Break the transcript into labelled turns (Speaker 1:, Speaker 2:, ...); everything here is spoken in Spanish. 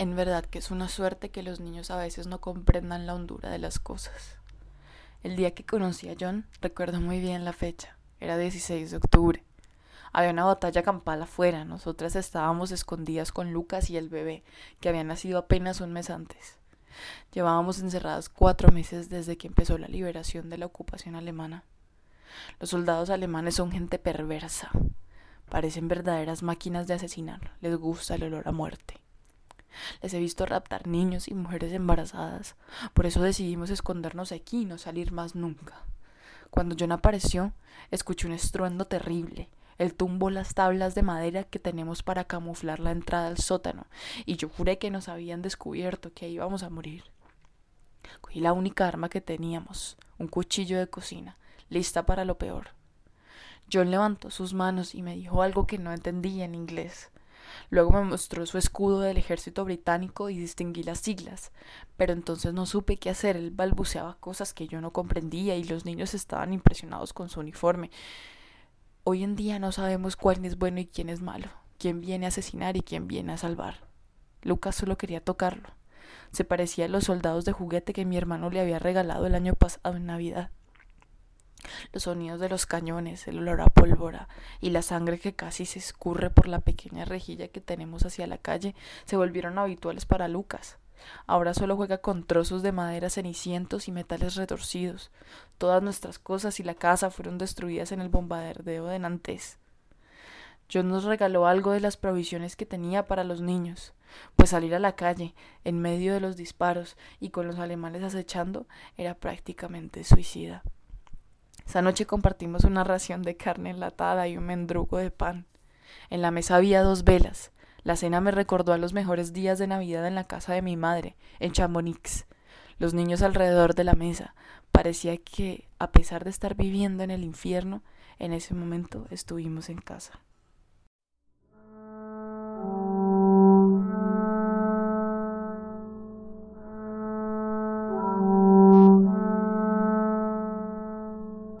Speaker 1: En verdad que es una suerte que los niños a veces no comprendan la hondura de las cosas. El día que conocí a John, recuerdo muy bien la fecha, era 16 de octubre. Había una batalla campal afuera, nosotras estábamos escondidas con Lucas y el bebé, que había nacido apenas un mes antes. Llevábamos encerradas cuatro meses desde que empezó la liberación de la ocupación alemana. Los soldados alemanes son gente perversa. Parecen verdaderas máquinas de asesinar. Les gusta el olor a muerte. Les he visto raptar niños y mujeres embarazadas. Por eso decidimos escondernos aquí y no salir más nunca. Cuando John apareció, escuché un estruendo terrible. Él tumbó las tablas de madera que tenemos para camuflar la entrada al sótano, y yo juré que nos habían descubierto, que íbamos a morir. Cogí la única arma que teníamos, un cuchillo de cocina, lista para lo peor. John levantó sus manos y me dijo algo que no entendía en inglés. Luego me mostró su escudo del ejército británico y distinguí las siglas, pero entonces no supe qué hacer. Él balbuceaba cosas que yo no comprendía y los niños estaban impresionados con su uniforme. Hoy en día no sabemos cuál es bueno y quién es malo, quién viene a asesinar y quién viene a salvar. Lucas solo quería tocarlo. Se parecía a los soldados de juguete que mi hermano le había regalado el año pasado en Navidad. Los sonidos de los cañones, el olor a pólvora y la sangre que casi se escurre por la pequeña rejilla que tenemos hacia la calle se volvieron habituales para Lucas. Ahora solo juega con trozos de madera cenicientos y metales retorcidos. Todas nuestras cosas y la casa fueron destruidas en el bombardeo de Nantes. John nos regaló algo de las provisiones que tenía para los niños, pues salir a la calle, en medio de los disparos y con los alemanes acechando, era prácticamente suicida. Esa noche compartimos una ración de carne enlatada y un mendrugo de pan. En la mesa había dos velas. La cena me recordó a los mejores días de Navidad en la casa de mi madre, en Chamonix. Los niños alrededor de la mesa. Parecía que, a pesar de estar viviendo en el infierno, en ese momento estuvimos en casa.